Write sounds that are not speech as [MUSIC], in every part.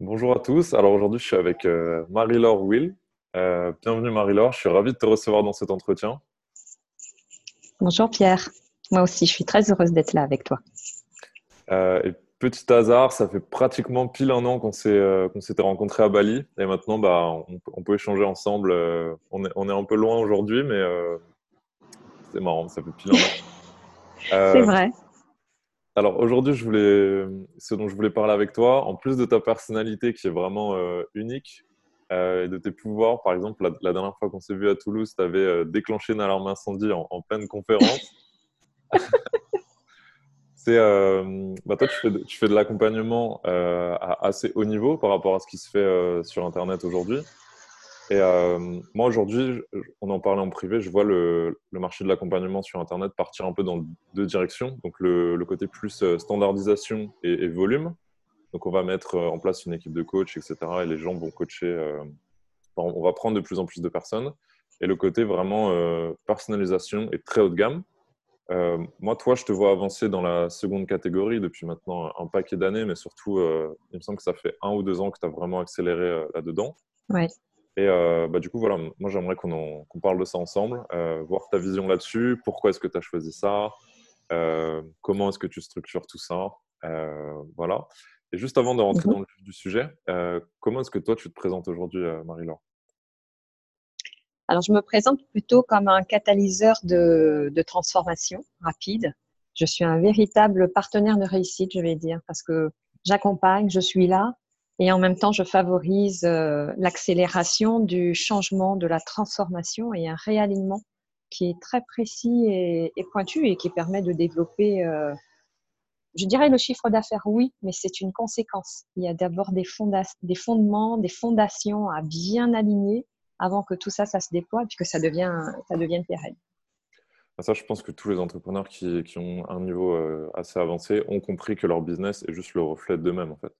Bonjour à tous. Alors aujourd'hui, je suis avec euh, Marie-Laure Will. Euh, bienvenue Marie-Laure, je suis ravi de te recevoir dans cet entretien. Bonjour Pierre. Moi aussi, je suis très heureuse d'être là avec toi. Euh, et petit hasard, ça fait pratiquement pile un an qu'on s'était rencontrés à Bali. Et maintenant, bah, on, peut échanger ensemble. on, est, on est un peu loin aujourd'hui, mais c'est marrant, ça fait pile un an. [LAUGHS] c'est vrai. Alors aujourd'hui, je voulais, ce dont je voulais parler avec toi, en plus de ta personnalité qui est vraiment euh, unique euh, et de tes pouvoirs, par exemple, la, dernière fois qu'on s'est vu à Toulouse, tu avais euh, déclenché une alarme incendie en, pleine conférence. [LAUGHS] C'est, bah toi, tu fais de, tu fais de l'accompagnement à assez haut niveau par rapport à ce qui se fait sur Internet aujourd'hui. Et euh, moi, aujourd'hui, on en parlait en privé, je vois le, marché de l'accompagnement sur Internet partir un peu dans deux directions. Donc, le, côté plus euh, standardisation et, volume. Donc, on va mettre euh, en place une équipe de coach, etc. Et les gens vont coacher. on va prendre de plus en plus de personnes. Et le côté vraiment personnalisation et très haut de gamme. moi, toi, je te vois avancer dans la seconde catégorie depuis maintenant un paquet d'années, mais surtout, il me semble que ça fait un ou deux ans que tu as vraiment accéléré là-dedans. Ouais. Et euh, bah, du coup, voilà, moi j'aimerais qu'on parle de ça ensemble, euh, voir ta vision là-dessus, pourquoi est-ce que tu as choisi ça, euh, comment est-ce que tu structures tout ça, voilà. Et juste avant de rentrer mhm. dans le vif du sujet, comment est-ce que toi tu te présentes aujourd'hui, Marie-Laure? Alors, je me présente plutôt comme un catalyseur de, de transformation rapide. Je suis un véritable partenaire de réussite, je vais dire, parce que j'accompagne, je suis là, et en même temps, je favorise euh, l'accélération du changement, de la transformation et un réalignement qui est très précis et, pointu et qui permet de développer, euh, je dirais le chiffre d'affaires, oui, mais c'est une conséquence. Il y a d'abord des, des, fondements, des fondations à bien aligner avant que tout ça, ça se déploie et que ça devienne, ça devienne pérenne. Ah, ça, je pense que tous les entrepreneurs qui, ont un niveau euh, assez avancé ont compris que leur business est juste le reflet d'eux-mêmes, en fait.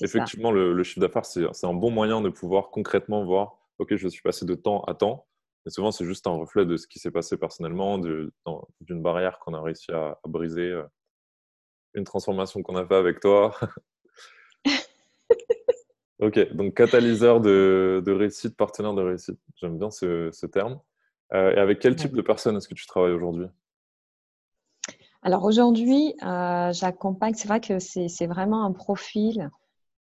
Effectivement, le, chiffre d'affaires, c'est un bon moyen de pouvoir concrètement voir, OK, je suis passé de temps à temps. Et souvent, c'est juste un reflet de ce qui s'est passé personnellement, d'une barrière qu'on a réussi à, briser, euh, une transformation qu'on a fait avec toi. [LAUGHS] ok, donc catalyseur de, réussite, partenaire de réussite. J'aime bien ce, terme. Euh, et avec quel type de personnes est-ce que tu travailles aujourd'hui? Alors aujourd'hui, euh, j'accompagne, c'est vrai que c'est vraiment un profil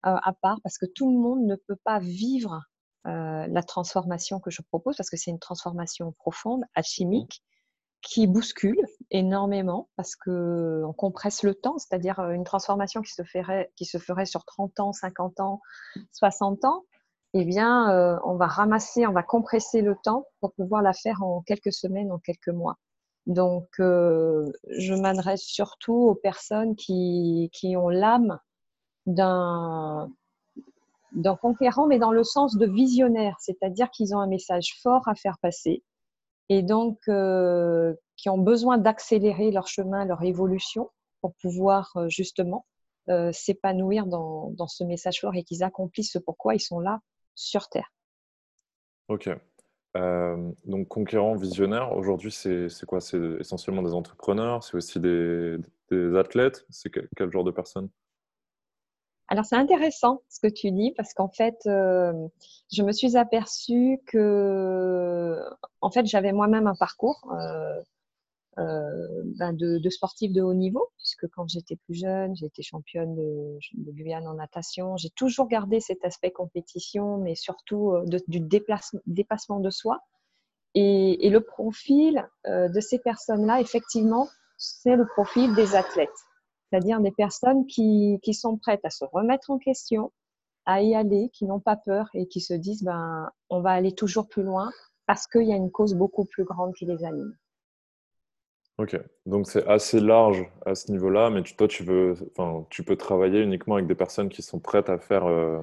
à part parce que tout le monde ne peut pas vivre la transformation que je propose parce que c'est une transformation profonde, alchimique, qui bouscule énormément parce que on compresse le temps, c'est-à-dire une transformation qui se ferait, qui se ferait sur 30 ans, 50 ans, 60 ans. Eh bien, on va ramasser, on va compresser le temps pour pouvoir la faire en quelques semaines, en quelques mois. Donc, je m'adresse surtout aux personnes qui, qui ont l'âme d'un conquérant, mais dans le sens de visionnaire, c'est-à-dire qu'ils ont un message fort à faire passer et donc euh, qui ont besoin d'accélérer leur chemin, leur évolution pour pouvoir euh, justement euh, s'épanouir dans, ce message fort et qu'ils accomplissent ce pourquoi ils sont là sur Terre. Ok. donc conquérant, visionnaire, aujourd'hui c'est quoi? C'est essentiellement des entrepreneurs, c'est aussi des, athlètes, c'est quel genre de personnes? Alors c'est intéressant ce que tu dis parce qu'en fait, euh, je me suis aperçue que, en fait, j'avais moi-même un parcours euh, euh, ben de, sportif de haut niveau puisque quand j'étais plus jeune, j'ai été championne de, Guyane en natation. J'ai toujours gardé cet aspect compétition, mais surtout du dépassement de soi. Et le profil de ces personnes-là, effectivement, c'est le profil des athlètes c'est-à-dire des personnes qui, qui, sont prêtes à se remettre en question, à y aller, qui n'ont pas peur et qui se disent ben, on va aller toujours plus loin parce qu'il y a une cause beaucoup plus grande qui les anime. Ok, donc c'est assez large à ce niveau-là, mais toi, tu, veux, tu peux travailler uniquement avec des personnes qui sont prêtes à faire, euh,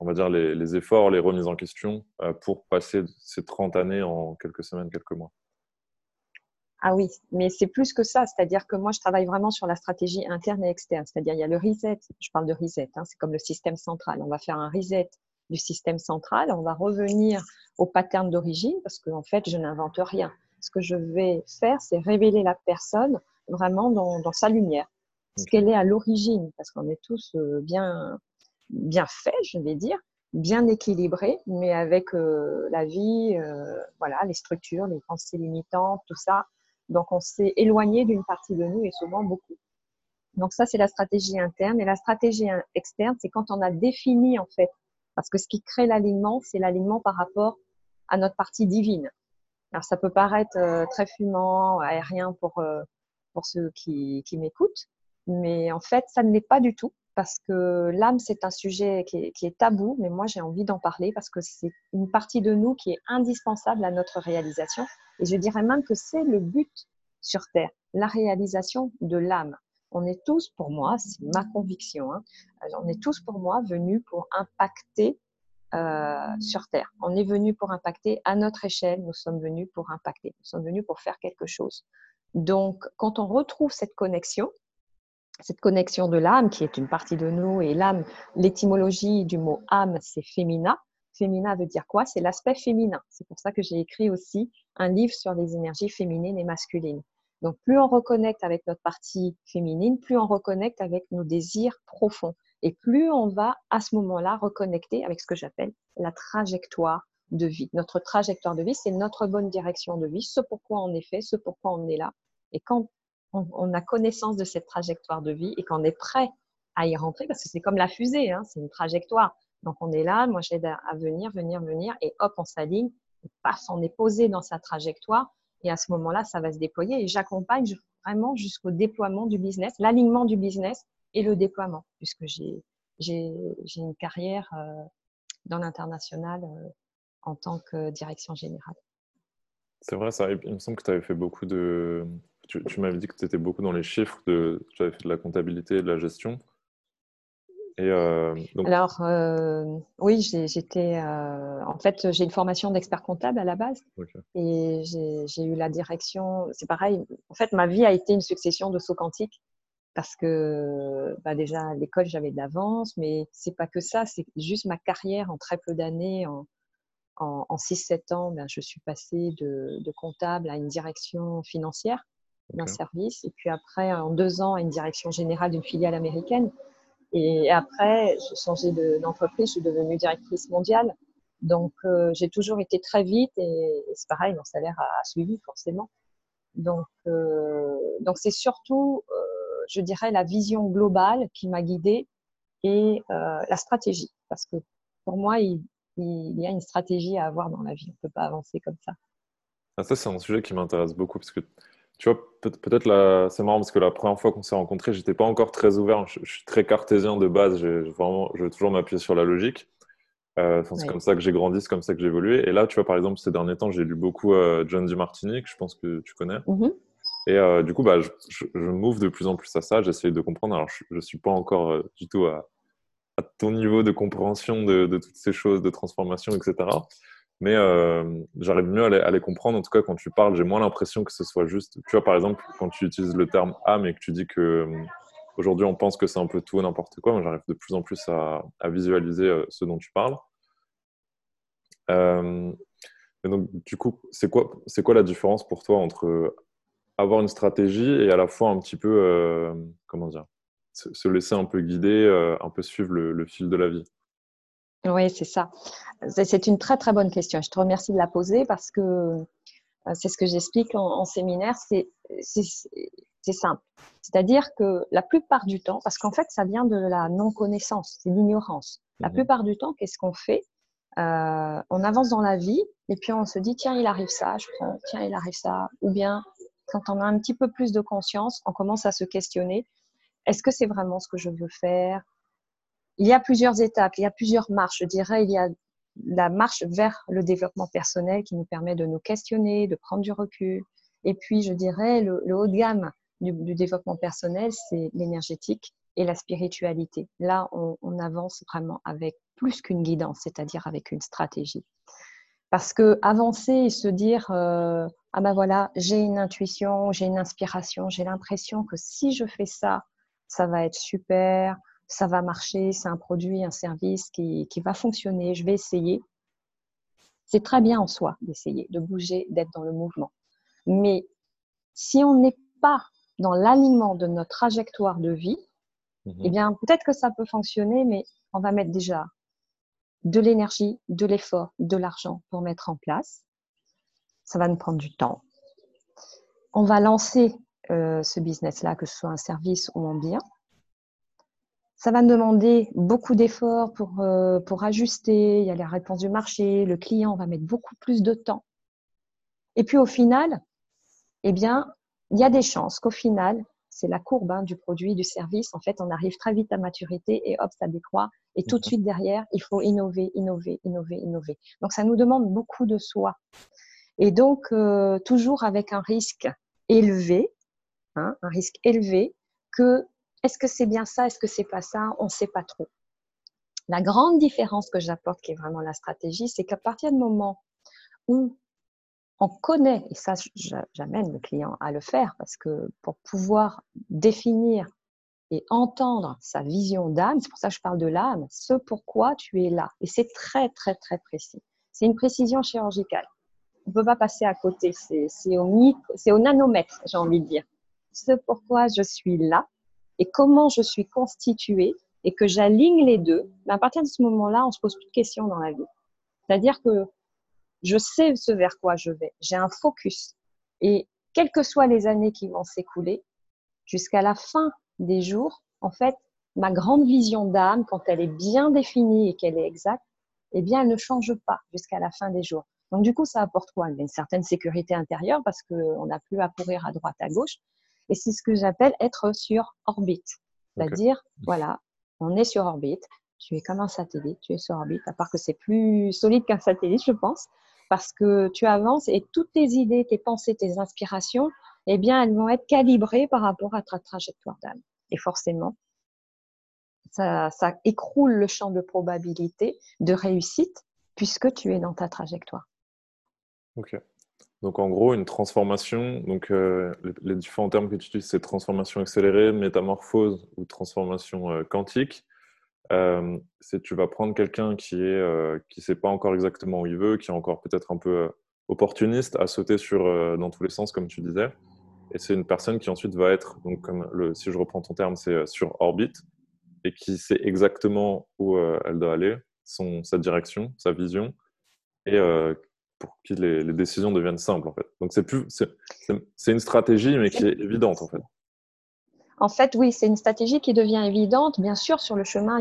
on va dire, les, les, efforts, les remises en question euh, pour passer ces 30 années en quelques semaines, quelques mois. Ah oui, mais c'est plus que ça. C'est-à-dire que moi, je travaille vraiment sur la stratégie interne et externe. C'est-à-dire, il y a le reset. Je parle de reset. Hein, c'est comme le système central. On va faire un reset du système central. On va revenir au pattern d'origine parce qu'en en fait, je n'invente rien. Ce que je vais faire, c'est révéler la personne vraiment dans, sa lumière. Ce qu'elle est à l'origine, parce qu'on est tous euh, bien, bien fait, je vais dire, bien équilibré, mais avec la vie, voilà, les structures, les pensées limitantes, tout ça. Donc, on s'est éloigné d'une partie de nous et souvent beaucoup. Donc, ça, c'est la stratégie interne. Et la stratégie externe, c'est quand on a défini, en fait, parce que ce qui crée l'alignement, c'est l'alignement par rapport à notre partie divine. Alors, ça peut paraître euh, très fumant, aérien pour, euh, pour ceux qui, qui m'écoutent, mais en fait, ça ne l'est pas du tout parce que l'âme, c'est un sujet qui est, tabou, mais moi, j'ai envie d'en parler parce que c'est une partie de nous qui est indispensable à notre réalisation. Et je dirais même que c'est le but sur Terre, la réalisation de l'âme. On est tous, pour moi, c'est ma conviction, hein, on est tous pour moi venus pour impacter euh, sur Terre. On est venu pour impacter à notre échelle, nous sommes venus pour impacter, nous sommes venus pour faire quelque chose. Donc, quand on retrouve cette connexion, cette connexion de l'âme qui est une partie de nous, et l'âme, l'étymologie du mot âme, c'est féminin. Féminin veut dire quoi? C'est l'aspect féminin. C'est pour ça que j'ai écrit aussi un livre sur les énergies féminines et masculines. Donc, plus on reconnecte avec notre partie féminine, plus on reconnecte avec nos désirs profonds. Et plus on va à ce moment-là reconnecter avec ce que j'appelle la trajectoire de vie. Notre trajectoire de vie, c'est notre bonne direction de vie, ce pourquoi on est fait, ce pourquoi on est là. Et quand on, a connaissance de cette trajectoire de vie et qu'on est prêt à y rentrer, parce que c'est comme la fusée, hein, c'est une trajectoire. Donc on est là, moi j'aide à, venir, venir, venir, et hop, on s'aligne, paf, on est posé dans sa trajectoire, et à ce moment-là, ça va se déployer. Et j'accompagne vraiment jusqu'au déploiement du business, l'alignement du business et le déploiement, puisque j'ai une carrière euh, dans l'international euh, en tant que direction générale. C'est vrai, il me semble que tu avais fait beaucoup de. Tu, m'avais dit que tu étais beaucoup dans les chiffres, de... tu avais fait de la comptabilité et de la gestion. Et euh, Alors, oui, j'étais. en fait, j'ai une formation d'expert comptable à la base. Et j'ai eu la direction. C'est pareil. En fait, ma vie a été une succession de sauts quantiques parce que bah déjà à l'école j'avais de l'avance, mais c'est pas que ça, c'est juste ma carrière en très peu d'années, en, en, 6-7 ans, ben, je suis passée de, de, comptable à une direction financière d'un service, et puis après en deux ans à une direction générale d'une filiale américaine, et après j'ai changé d'entreprise, je suis devenue directrice mondiale. Donc euh, j'ai toujours été très vite et, c'est pareil, mon salaire a, suivi forcément. Donc euh, donc c'est surtout euh, je dirais, la vision globale qui m'a guidée et la stratégie. Parce que pour moi, il, y a une stratégie à avoir dans la vie. On ne peut pas avancer comme ça. Ah, ça, c'est un sujet qui m'intéresse beaucoup parce que, tu vois, peut-être là, c'est marrant parce que la première fois qu'on s'est rencontrés, j'étais pas encore très ouvert. Je, suis très cartésien de base. Vraiment, je veux toujours m'appuyer sur la logique. Euh, c'est comme ça que j'ai grandi, c'est comme ça que j'ai évolué. Et là, tu vois, par exemple, ces derniers temps, j'ai lu beaucoup euh, John D. Martinique, je pense que tu connais. Mm-hmm. Et euh, du coup, bah, je, je, m'ouvre de plus en plus à ça. J'essaye de comprendre. Alors, je ne suis pas encore du tout à, ton niveau de compréhension de, toutes ces choses, de transformation, etc. Mais euh, j'arrive mieux à les, comprendre. En tout cas, quand tu parles, j'ai moins l'impression que ce soit juste. Tu vois, par exemple, quand tu utilises le terme âme et que tu dis que aujourd'hui on pense que c'est un peu tout et n'importe quoi, j'arrive de plus en plus à, visualiser ce dont tu parles. donc, du coup, c'est quoi, c'est quoi la différence pour toi entre avoir une stratégie et à la fois un petit peu, euh, comment dire, se, laisser un peu guider, euh, un peu suivre le, fil de la vie? Oui, c'est ça. C'est une très très bonne question. Je te remercie de la poser parce que euh, c'est ce que j'explique en, séminaire. C'est simple. C'est-à-dire que la plupart du temps, parce qu'en fait, ça vient de la non-connaissance, c'est l'ignorance. La mmh plupart du temps, qu'est-ce qu'on fait On avance dans la vie et puis on se dit tiens, il arrive ça, je prends, tiens, il arrive ça, ou bien quand on a un petit peu plus de conscience, on commence à se questionner, est-ce que c'est vraiment ce que je veux faire? Il y a plusieurs étapes, il y a plusieurs marches. Je dirais, il y a la marche vers le développement personnel qui nous permet de nous questionner, de prendre du recul. Et puis, je dirais, le, haut de gamme du, développement personnel, c'est l'énergétique et la spiritualité. Là, on avance vraiment avec plus qu'une guidance, c'est-à-dire avec une stratégie. Parce que avancer et se dire euh, ah ben voilà, j'ai une intuition, j'ai une inspiration, j'ai l'impression que si je fais ça, ça va être super, ça va marcher, c'est un produit, un service qui, qui va fonctionner, je vais essayer. C'est très bien en soi d'essayer, de bouger, d'être dans le mouvement. Mais si on n'est pas dans l'alignement de notre trajectoire de vie, mmh eh bien peut-être que ça peut fonctionner, mais on va mettre déjà de l'énergie, de l'effort, de l'argent pour mettre en place. Ça va nous prendre du temps. On va lancer euh, ce business-là, que ce soit un service ou un bien. Ça va demander beaucoup d'efforts pour, euh, pour ajuster. Il y a les réponses du marché. Le client va mettre beaucoup plus de temps. Et puis au final, eh bien, il y a des chances qu'au final, c'est la courbe hein, du produit, du service. En fait, on arrive très vite à maturité et hop, ça décroît. Et tout de suite derrière, il faut innover, innover, innover, innover. Donc, ça nous demande beaucoup de soi. Et donc, euh, toujours avec un risque élevé, hein, un risque élevé que est-ce que c'est bien ça, est-ce que c'est pas ça, on ne sait pas trop. La grande différence que j'apporte, qui est vraiment la stratégie, c'est qu'à partir du moment où on connaît, et ça j'amène le client à le faire, parce que pour pouvoir définir et entendre sa vision d'âme, c'est pour ça que je parle de l'âme, ce pourquoi tu es là. Et c'est très, très, très précis. C'est une précision chirurgicale. On ne peut pas passer à côté. C'est au, au nanomètre, j'ai envie de dire. Ce pourquoi je suis là et comment je suis constituée et que j'aligne les deux, mais à partir de ce moment-là, on se pose plus de questions dans la vie. C'est-à-dire que je sais ce vers quoi je vais. J'ai un focus. Et quelles que soient les années qui vont s'écouler, jusqu'à la fin des jours, en fait, ma grande vision d'âme, quand elle est bien définie et qu'elle est exacte, eh bien, elle ne change pas jusqu'à la fin des jours. Donc, du coup, ça apporte quoi? Une certaine sécurité intérieure parce qu'on n'a plus à courir à droite, à gauche. Et c'est ce que j'appelle être sur orbite. C'est-à-dire, voilà, on est sur orbite. Tu es comme un satellite, tu es sur orbite, à part que c'est plus solide qu'un satellite, je pense parce que tu avances et toutes tes idées, tes pensées, tes inspirations, eh bien, elles vont être calibrées par rapport à ta trajectoire d'âme. Et forcément, ça, écroule le champ de probabilité de réussite puisque tu es dans ta trajectoire. Ok. Donc en gros, une transformation, donc euh, les, différents termes que tu utilises, c'est transformation accélérée, métamorphose ou transformation euh, quantique. Euh, c'est tu vas prendre quelqu'un qui est qui sait pas encore exactement où il veut, qui est encore peut-être un peu opportuniste, à sauter sur dans tous les sens comme tu disais. Et c'est une personne qui ensuite va être donc comme le si je reprends ton terme, c'est sur orbite et qui sait exactement où elle doit aller, son sa direction, sa vision et pour que les, les, décisions deviennent simples en fait. Donc c'est plus c'est une stratégie mais qui est évidente en fait. En fait, oui, c'est une stratégie qui devient évidente. Bien sûr, sur le chemin,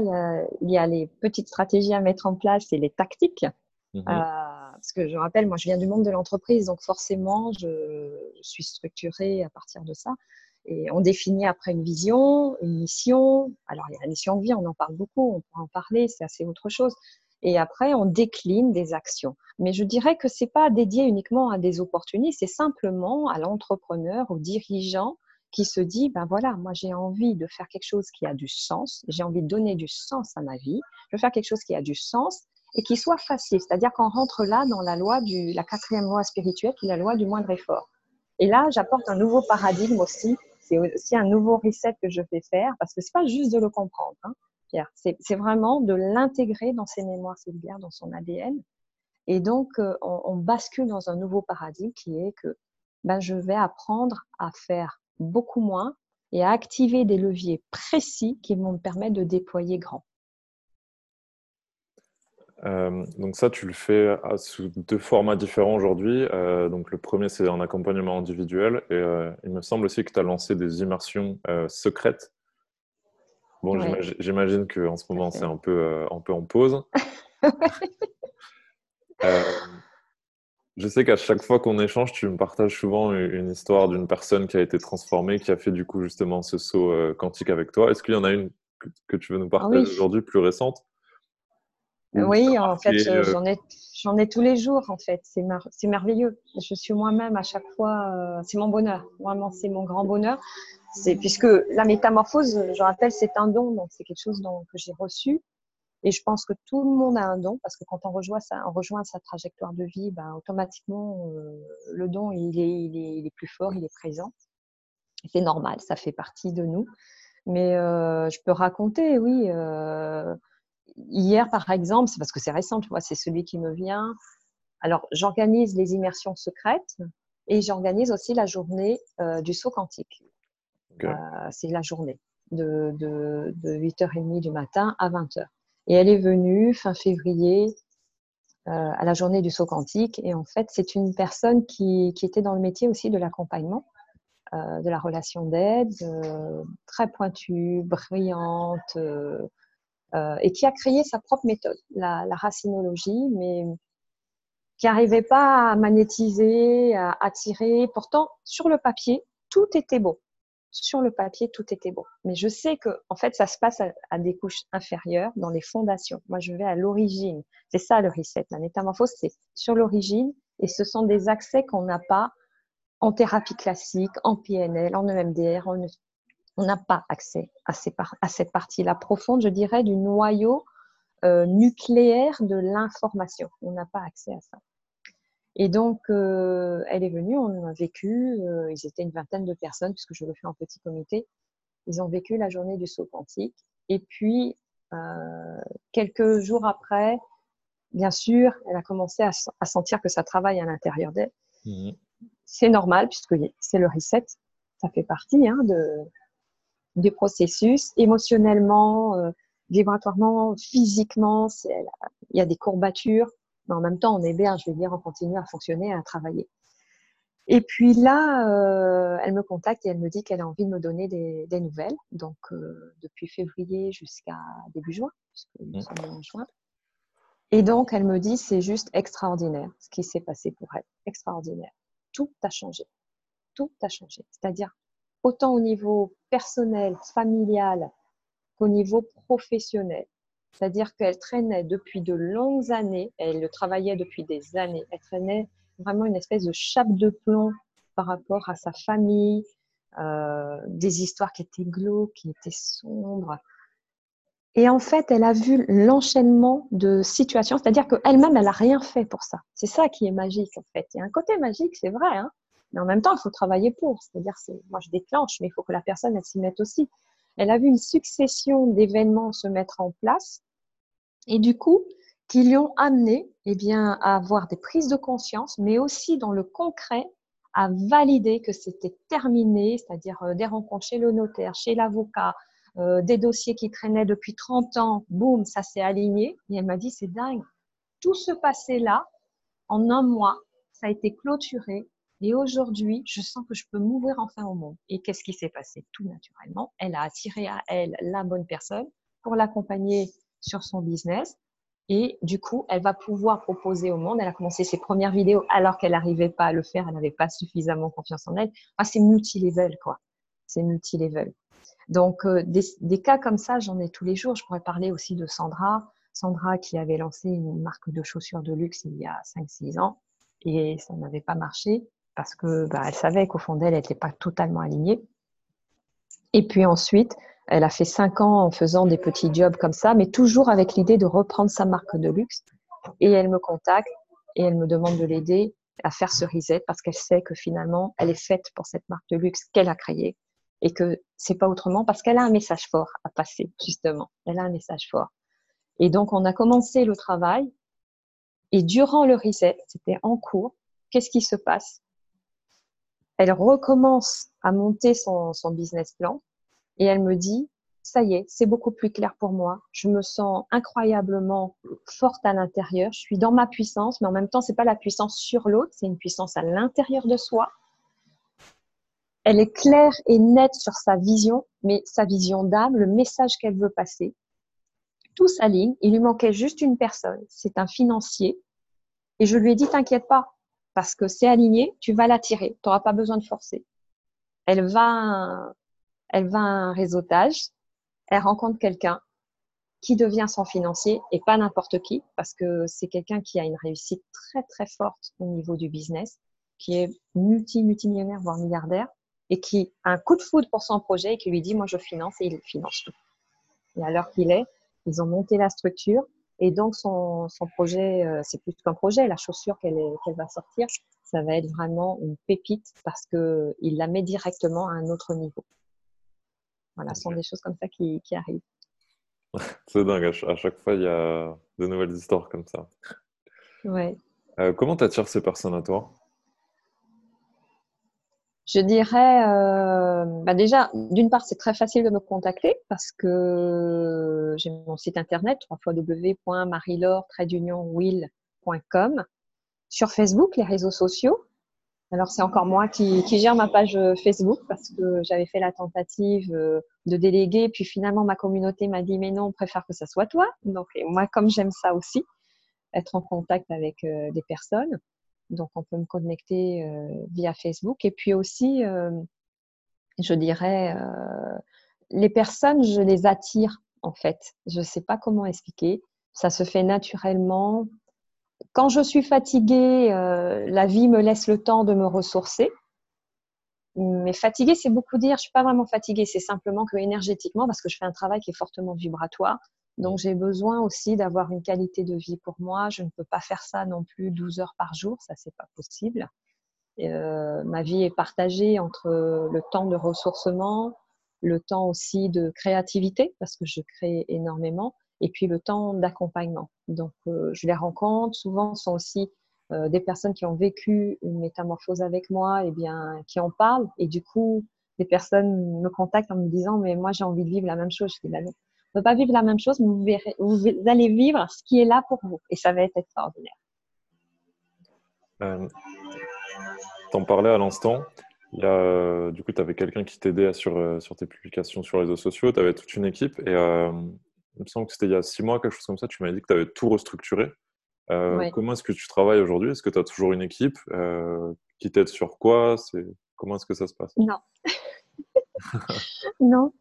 il y a, les petites stratégies à mettre en place et les tactiques. Mhm. Euh, parce que je rappelle, moi, je viens du monde de l'entreprise, donc forcément, je, suis structurée à partir de ça. Et on définit après une vision, une mission. Alors, il y a la mission de vie, on en parle beaucoup, on peut en parler, c'est assez autre chose. Et après, on décline des actions. Mais je dirais que c'est pas dédié uniquement à des opportunistes, c'est simplement à l'entrepreneur, au dirigeant qui se dit, ben voilà, moi j'ai envie de faire quelque chose qui a du sens, j'ai envie de donner du sens à ma vie, je veux faire quelque chose qui a du sens et qui soit facile. C'est-à-dire qu'on rentre là dans la loi du, la quatrième loi spirituelle, qui est la loi du moindre effort. Et là, j'apporte un nouveau paradigme aussi. C'est aussi un nouveau reset que je fais faire parce que c'est pas juste de le comprendre, hein, Pierre. C'est vraiment de l'intégrer dans ses mémoires cellulaires, dans son ADN. Et donc, euh, on, bascule dans un nouveau paradigme qui est que ben, je vais apprendre à faire beaucoup moins et à activer des leviers précis qui vont me permettre de déployer grand. Euh, donc ça, tu le fais sous deux formats différents aujourd'hui. Euh, donc le premier, c'est un accompagnement individuel et il me semble aussi que tu as lancé des immersions secrètes. Bon, j'imagine qu'en ce moment, c'est un peu, un peu en pause. [LAUGHS] Je sais qu'à chaque fois qu'on échange, tu me partages souvent une histoire d'une personne qui a été transformée, qui a fait du coup justement ce saut euh, quantique avec toi. Est-ce qu'il y en a une que tu veux nous partager ah aujourd'hui, plus récente? Oui, en fait, euh, j'en ai, tous les jours, en fait. C'est, merveilleux. Je suis moi-même à chaque fois, euh, c'est mon bonheur. Vraiment, c'est mon grand bonheur. C'est, puisque la métamorphose, je rappelle, c'est un don, donc c'est quelque chose que j'ai reçu. Et je pense que tout le monde a un don parce que quand on rejoint sa, rejoint sa trajectoire de vie, ben, automatiquement, euh, le don, il est, il, est, il est, plus fort, il est présent. C'est normal, ça fait partie de nous. Mais euh, je peux raconter, oui. Euh, hier, par exemple, c'est parce que c'est récent, tu vois, c'est celui qui me vient. Alors, j'organise les immersions secrètes et j'organise aussi la journée du saut quantique. C'est la journée de, de, de 8h30 du matin à 20h. Et elle est venue fin février euh, à la journée du saut quantique. Et en fait, c'est une personne qui, qui, était dans le métier aussi de l'accompagnement, euh, de la relation d'aide, euh, très pointue, brillante, et qui a créé sa propre méthode, la, la racinologie, mais qui n'arrivait pas à magnétiser, à attirer. Pourtant, sur le papier, tout était beau sur le papier, tout était beau. Mais je sais que, en fait, ça se passe à, des couches inférieures, dans les fondations. Moi, je vais à l'origine. C'est ça le reset. La métamorphose, c'est sur l'origine. Et ce sont des accès qu'on n'a pas en thérapie classique, en PNL, en EMDR. On n'a pas accès à, cette partie-là profonde, je dirais, du noyau euh, nucléaire de l'information. On n'a pas accès à ça. Et donc, euh, elle est venue, on a vécu, euh, ils étaient une vingtaine de personnes, puisque je le fais en petit comité. Ils ont vécu la journée du saut quantique. Et puis, euh, quelques jours après, bien sûr, elle a commencé à, sentir que ça travaille à l'intérieur d'elle. Mmh. C'est normal, puisque c'est le reset. Ça fait partie hein, de, du processus. Émotionnellement, vibratoirement, physiquement, il y a des courbatures mais en même temps, on est bien, je veux dire, on continue à fonctionner, à travailler. Et puis là, euh, elle me contacte et elle me dit qu'elle a envie de me donner des, nouvelles. Donc, euh, depuis février jusqu'à début juin, puisque nous mmh. sommes en juin. Et donc, elle me dit, c'est juste extraordinaire ce qui s'est passé pour elle. Extraordinaire. Tout a changé. Tout a changé. C'est-à-dire, autant au niveau personnel, familial, qu'au niveau professionnel. C'est-à-dire qu'elle traînait depuis de longues années, elle le travaillait depuis des années, elle traînait vraiment une espèce de chape de plomb par rapport à sa famille, euh, des histoires qui étaient glauques, qui étaient sombres. Et en fait, elle a vu l'enchaînement de situations, c'est-à-dire qu'elle-même, elle n'a rien fait pour ça. C'est ça qui est magique, en fait. Il y a un côté magique, c'est vrai, hein mais en même temps, il faut travailler pour. C'est-à-dire, moi, je déclenche, mais il faut que la personne, elle s'y mette aussi. Elle a vu une succession d'événements se mettre en place et du coup, qui lui ont amené eh bien, à avoir des prises de conscience, mais aussi dans le concret, à valider que c'était terminé, c'est-à-dire euh, des rencontres chez le notaire, chez l'avocat, euh, des dossiers qui traînaient depuis 30 ans, boum, ça s'est aligné. Et elle m'a dit, c'est dingue. Tout ce passé-là, en un mois, ça a été clôturé. Et aujourd'hui, je sens que je peux m'ouvrir enfin au monde. Et qu'est-ce qui s'est passé? Tout naturellement, elle a attiré à elle la bonne personne pour l'accompagner sur son business. Et du coup, elle va pouvoir proposer au monde. Elle a commencé ses premières vidéos alors qu'elle n'arrivait pas à le faire. Elle n'avait pas suffisamment confiance en elle. Ah, c'est multi-level, quoi. C'est multi-level. Donc, euh, des, cas comme ça, j'en ai tous les jours. Je pourrais parler aussi de Sandra. Sandra qui avait lancé une marque de chaussures de luxe il y a 5-6 ans et ça n'avait pas marché parce que bah, elle savait qu'au fond d'elle, elle n'était pas totalement alignée. Et puis ensuite, elle a fait cinq ans en faisant des petits jobs comme ça, mais toujours avec l'idée de reprendre sa marque de luxe. Et elle me contacte et elle me demande de l'aider à faire ce reset parce qu'elle sait que finalement, elle est faite pour cette marque de luxe qu'elle a créée et que c'est pas autrement parce qu'elle a un message fort à passer, justement. Elle a un message fort. Et donc, on a commencé le travail et durant le reset, c'était en cours, qu'est-ce qui se passe? Elle recommence à monter son, son business plan et elle me dit, ça y est, c'est beaucoup plus clair pour moi. Je me sens incroyablement forte à l'intérieur. Je suis dans ma puissance, mais en même temps, c'est pas la puissance sur l'autre, c'est une puissance à l'intérieur de soi. Elle est claire et nette sur sa vision, mais sa vision d'âme, le message qu'elle veut passer. Tout s'aligne. Il lui manquait juste une personne. C'est un financier. Et je lui ai dit, t'inquiète pas, parce que c'est aligné, tu vas l'attirer. Tu n'auras pas besoin de forcer. Elle va elle va à un réseautage, elle rencontre quelqu'un qui devient son financier et pas n'importe qui, parce que c'est quelqu'un qui a une réussite très très forte au niveau du business, qui est multi-multimillionnaire, voire milliardaire, et qui a un coup de foudre pour son projet et qui lui dit moi je finance et il finance tout. Et à l'heure qu'il est, ils ont monté la structure et donc son, son projet, euh, c'est plus qu'un projet, la chaussure qu'elle qu'elle va sortir, ça va être vraiment une pépite parce qu'il la met directement à un autre niveau. Voilà, ce sont des choses comme ça qui, arrivent. [LAUGHS] C'est dingue, à chaque fois, il y a de nouvelles histoires comme ça. Ouais. Euh, comment t'attires ces personnes à toi? Je dirais, euh, bah déjà, d'une part, c'est très facile de me contacter parce que j'ai mon site internet www.marilor-will.com. Sur Facebook, les réseaux sociaux. Alors, c'est encore moi qui, gère ma page Facebook parce que j'avais fait la tentative euh, de déléguer. Puis finalement, ma communauté m'a dit, mais non, on préfère que ça soit toi. Donc, moi, comme j'aime ça aussi, être en contact avec euh, des personnes. Donc, on peut me connecter via Facebook. Et puis aussi, je dirais, les personnes, je les attire en fait. Je ne sais pas comment expliquer. Ça se fait naturellement. Quand je suis fatiguée, la vie me laisse le temps de me ressourcer. Mais fatiguée, c'est beaucoup dire. Je suis pas vraiment fatiguée. C'est simplement que énergétiquement, parce que je fais un travail qui est fortement vibratoire, donc, j'ai besoin aussi d'avoir une qualité de vie pour moi. Je ne peux pas faire ça non plus 12 heures par jour, ça, c'est pas possible. Euh, ma vie est partagée entre le temps de ressourcement, le temps aussi de créativité, parce que je crée énormément, et puis le temps d'accompagnement. Donc, euh, je les rencontre. Souvent, ce sont aussi euh, des personnes qui ont vécu une métamorphose avec moi, et bien, qui en parlent. Et du coup, des personnes me contactent en me disant, mais moi, j'ai envie de vivre la même chose. Je dis, bah non, ne pas vivre la même chose, mais vous, verrez, vous allez vivre ce qui est là pour vous. Et ça va être extraordinaire. Euh, T'en parlais à l'instant. Il y a, euh, du coup, tu avais quelqu'un qui t'aidait sur, euh, sur tes publications sur les réseaux sociaux. Tu avais toute une équipe. Et euh, il me semble que c'était il y a six mois, quelque chose comme ça. Tu m'as dit que tu avais tout restructuré. Comment est-ce que tu travailles aujourd'hui? Est-ce que tu as toujours une équipe qui t'aide sur quoi? Comment est-ce que ça se passe? Non. [LAUGHS] non,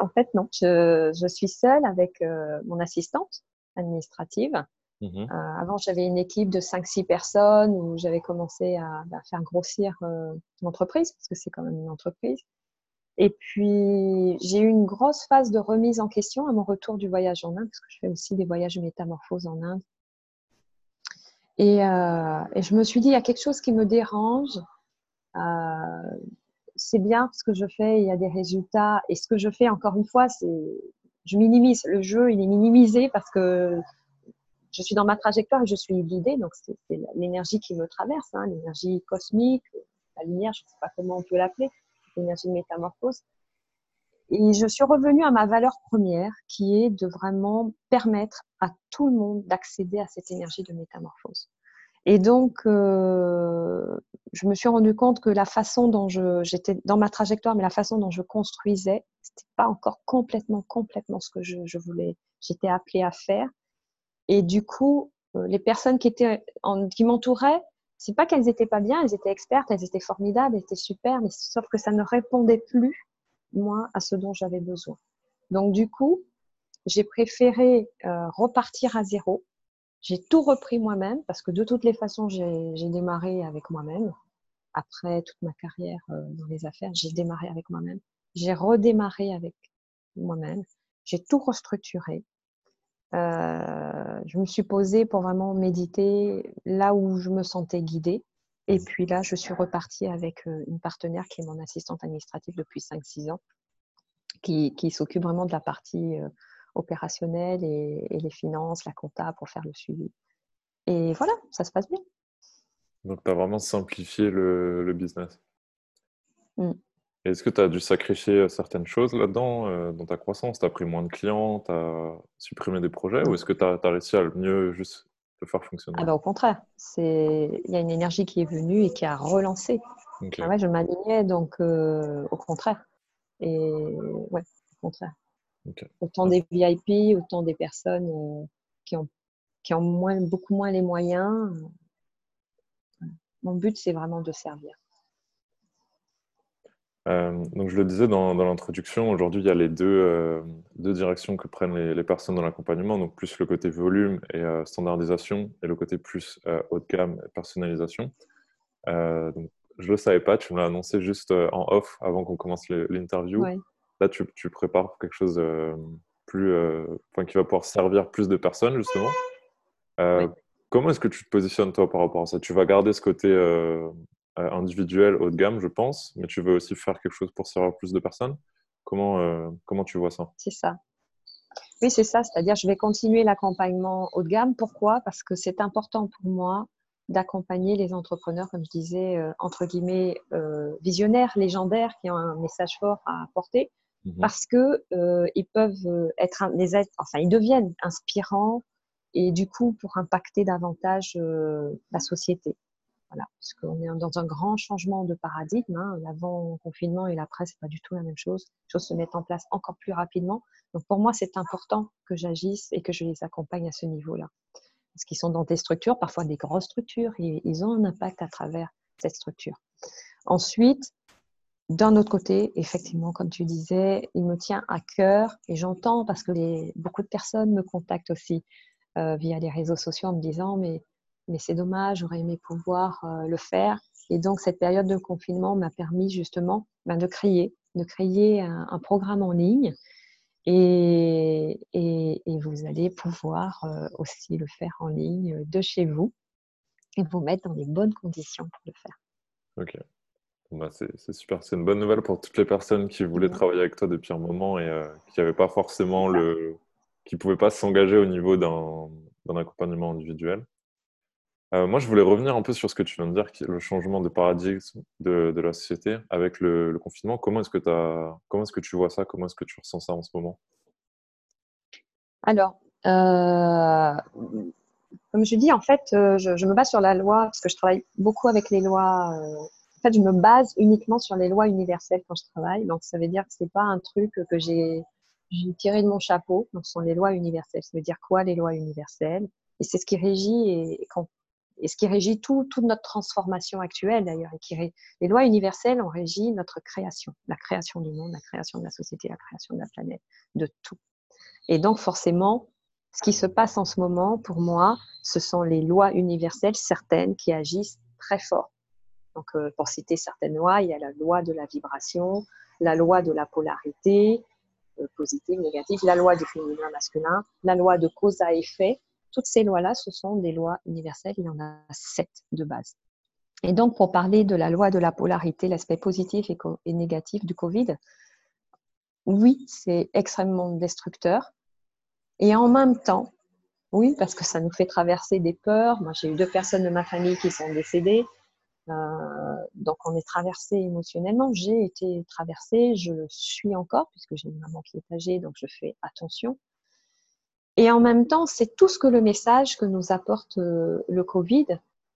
en fait, non. Je, je suis seule avec euh, mon assistante administrative. Mmh euh, avant, j'avais une équipe de 5-6 personnes où j'avais commencé à, bah, faire grossir euh, l'entreprise, parce que c'est quand même une entreprise. Et puis, j'ai eu une grosse phase de remise en question à mon retour du voyage en Inde, parce que je fais aussi des voyages de métamorphose en Inde. Et, euh, et je me suis dit, il y a quelque chose qui me dérange. C'est bien ce que je fais, il y a des résultats. Et ce que je fais, encore une fois, c'est je minimise. Le jeu, il est minimisé parce que je suis dans ma trajectoire et je suis guidée. Donc, c'est l'énergie qui me traverse, hein, l'énergie cosmique, la lumière, je ne sais pas comment on peut l'appeler, l'énergie de métamorphose. Et je suis revenue à ma valeur première, qui est de vraiment permettre à tout le monde d'accéder à cette énergie de métamorphose. Et donc, euh, je me suis rendu compte que la façon dont j'étais dans ma trajectoire, mais la façon dont je construisais, c'était pas encore complètement, complètement ce que je, je voulais, j'étais appelée à faire. Et du coup, euh, les personnes qui étaient, en, qui m'entouraient, c'est pas qu'elles étaient pas bien, elles étaient expertes, elles étaient formidables, elles étaient super, mais sauf que ça ne répondait plus, moi, à ce dont j'avais besoin. Donc, du coup, j'ai préféré euh, repartir à zéro j'ai tout repris moi-même parce que de toutes les façons, j'ai démarré avec moi-même. Après toute ma carrière euh, dans les affaires, j'ai démarré avec moi-même. J'ai redémarré avec moi-même. J'ai tout restructuré. Euh, je me suis posée pour vraiment méditer là où je me sentais guidée. Et puis là, je suis repartie avec euh, une partenaire qui est mon assistante administrative depuis 5-6 ans, qui, qui s'occupe vraiment de la partie euh, opérationnel et, les finances, la compta pour faire le suivi. Et voilà, ça se passe bien. Donc, tu as vraiment simplifié le, business. Mm. Est-ce que tu as dû sacrifier euh, certaines choses là-dedans, euh, dans ta croissance? Tu as pris moins de clients, tu as supprimé des projets, ou est-ce que tu as, réussi à mieux juste le faire fonctionner? Ah bah, Au contraire, il y a une énergie qui est venue et qui a relancé. Ah ouais, je m'alignais, donc euh, au contraire. Et ouais, au contraire. Autant des VIP, autant des personnes euh, qui ont, qui ont moins, beaucoup moins les moyens. Mon but, c'est vraiment de servir. Euh, donc je le disais dans, l'introduction, aujourd'hui il y a les deux, euh, deux directions que prennent les, personnes dans l'accompagnement, donc plus le côté volume et standardisation et le côté plus haut de gamme et personnalisation. donc, je ne le savais pas, tu me l'as annoncé juste en off avant qu'on commence l'interview. Là, tu, prépares quelque chose euh, plus, euh, qui va pouvoir servir plus de personnes, justement. Euh, comment est-ce que tu te positionnes, toi, par rapport à ça? Tu vas garder ce côté individuel, haut de gamme, je pense, mais tu veux aussi faire quelque chose pour servir plus de personnes? Comment, comment tu vois ça? C'est ça. Oui, c'est ça. C'est-à-dire, je vais continuer l'accompagnement haut de gamme. Pourquoi? Parce que c'est important pour moi d'accompagner les entrepreneurs, comme je disais, euh, entre guillemets, euh, visionnaires, légendaires, qui ont un message fort à apporter, mhm. parce que euh, ils peuvent être des êtres, enfin, ils deviennent inspirants et du coup pour impacter davantage la société. Voilà, parce qu'on est dans un grand changement de paradigme. Hein. L'avant-confinement et l'après, c'est pas du tout la même chose. Les choses se mettent en place encore plus rapidement. Donc pour moi, c'est important que j'agisse et que je les accompagne à ce niveau-là. Parce qu'ils sont dans des structures, parfois des grosses structures, ils ont un impact à travers cette structure. Ensuite, d'un autre côté, effectivement, comme tu disais, il me tient à cœur et j'entends parce que beaucoup de personnes me contactent aussi euh, via les réseaux sociaux en me disant mais c'est dommage, j'aurais aimé pouvoir euh, le faire. Et donc, cette période de confinement m'a permis justement ben, de créer, de créer un, programme en ligne. Et, vous allez pouvoir euh, aussi le faire en ligne de chez vous et vous mettre dans les bonnes conditions pour le faire. Bah, c'est super. C'est une bonne nouvelle pour toutes les personnes qui voulaient travailler avec toi depuis un moment et euh, qui n'avaient pas forcément le. qui ne pouvaient pas s'engager au niveau d'un accompagnement individuel. Euh, moi, je voulais revenir un peu sur ce que tu viens de dire, le changement de paradigme de, la société avec le, confinement. Comment est-ce que, comment est-ce que tu vois ça? Comment est-ce que tu ressens ça en ce moment? Alors, euh, comme je dis, en fait, euh, je, me base sur la loi parce que je travaille beaucoup avec les lois. En fait, je me base uniquement sur les lois universelles quand je travaille. Donc, ça veut dire que c'est pas un truc que j'ai tiré de mon chapeau. Donc, ce sont les lois universelles. Ça veut dire quoi les lois universelles? Et c'est ce qui régit et ce qui régit tout, toute notre transformation actuelle d'ailleurs. Les lois universelles ont régi notre création, la création du monde, la création de la société, la création de la planète, de tout. Et donc forcément, ce qui se passe en ce moment, pour moi, ce sont les lois universelles, certaines qui agissent très fort. Donc, euh, pour citer certaines lois, il y a la loi de la vibration, la loi de la polarité, euh, positive, négative, la loi du féminin masculin, la loi de cause à effet, toutes ces lois-là, ce sont des lois universelles. Il y en a sept de base. Et donc, pour parler de la loi de la polarité, l'aspect positif et, négatif du Covid, oui, c'est extrêmement destructeur. Et en même temps, oui, parce que ça nous fait traverser des peurs. Moi, j'ai eu deux personnes de ma famille qui sont décédées. Euh, donc, on est traversé émotionnellement. J'ai été traversée, je le suis encore, puisque j'ai une maman qui est âgée, donc je fais attention. Et en même temps, c'est tout ce que le message que nous apporte euh, le Covid.